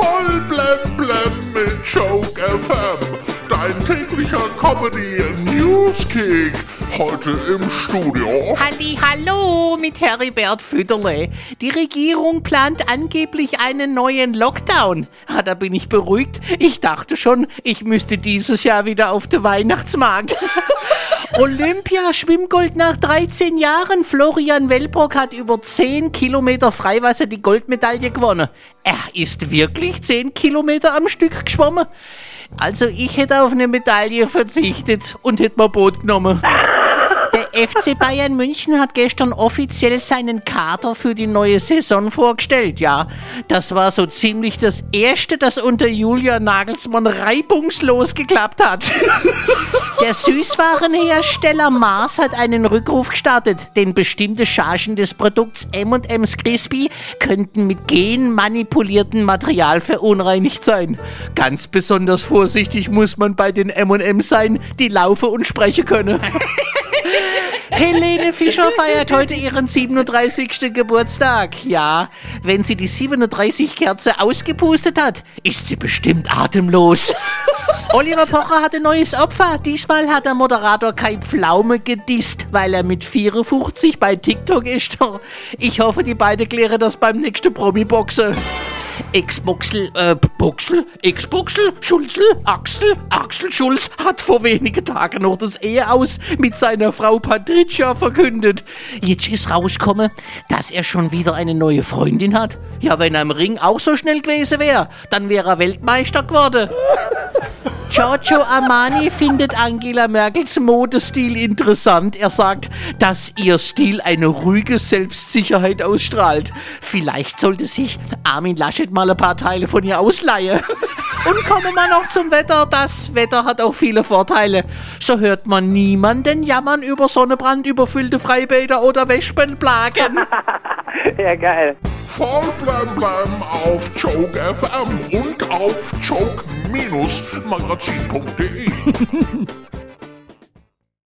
Voll blem blem mit Joke FM. Dein täglicher Comedy Newskick. Heute im Studio. Halli, hallo mit Heribert Fütterle. Die Regierung plant angeblich einen neuen Lockdown. Ah, da bin ich beruhigt. Ich dachte schon, ich müsste dieses Jahr wieder auf den Weihnachtsmarkt. Olympia Schwimmgold nach 13 Jahren. Florian Wellbrock hat über 10 Kilometer Freiwasser die Goldmedaille gewonnen. Er ist wirklich 10 Kilometer am Stück geschwommen. Also ich hätte auf eine Medaille verzichtet und hätte mal Boot genommen. FC Bayern München hat gestern offiziell seinen Kader für die neue Saison vorgestellt. Ja, das war so ziemlich das erste, das unter Julian Nagelsmann reibungslos geklappt hat. Der Süßwarenhersteller Mars hat einen Rückruf gestartet, denn bestimmte Chargen des Produkts M&M's Crispy könnten mit genmanipuliertem Material verunreinigt sein. Ganz besonders vorsichtig muss man bei den M&M's sein, die laufen und sprechen können. Helene Fischer feiert heute ihren 37. Geburtstag. Ja, wenn sie die 37 Kerze ausgepustet hat, ist sie bestimmt atemlos. Oliver Pocher hat ein neues Opfer. Diesmal hat der Moderator Kai Pflaume gedisst, weil er mit 54 bei TikTok ist. Ich hoffe, die beiden klären das beim nächsten Promi-Boxen. Ex-Boxel, äh, Boxel, Ex-Boxel, Schulzel, Axel, Axel Schulz hat vor wenigen Tagen noch das Ehe aus mit seiner Frau Patricia verkündet. Jetzt ist rausgekommen, dass er schon wieder eine neue Freundin hat. Ja, wenn er im Ring auch so schnell gewesen wäre, dann wäre er Weltmeister geworden. Giorgio Armani findet Angela Merkels Modestil interessant. Er sagt, dass ihr Stil eine ruhige Selbstsicherheit ausstrahlt. Vielleicht sollte sich Armin Laschet mal ein paar Teile von ihr ausleihen. Und kommen wir noch zum Wetter. Das Wetter hat auch viele Vorteile. So hört man niemanden jammern über Sonnenbrand, überfüllte Freibäder oder Wespenplagen. Ja, geil. Voll blem blem auf Joke FM und auf joke-magazin.de.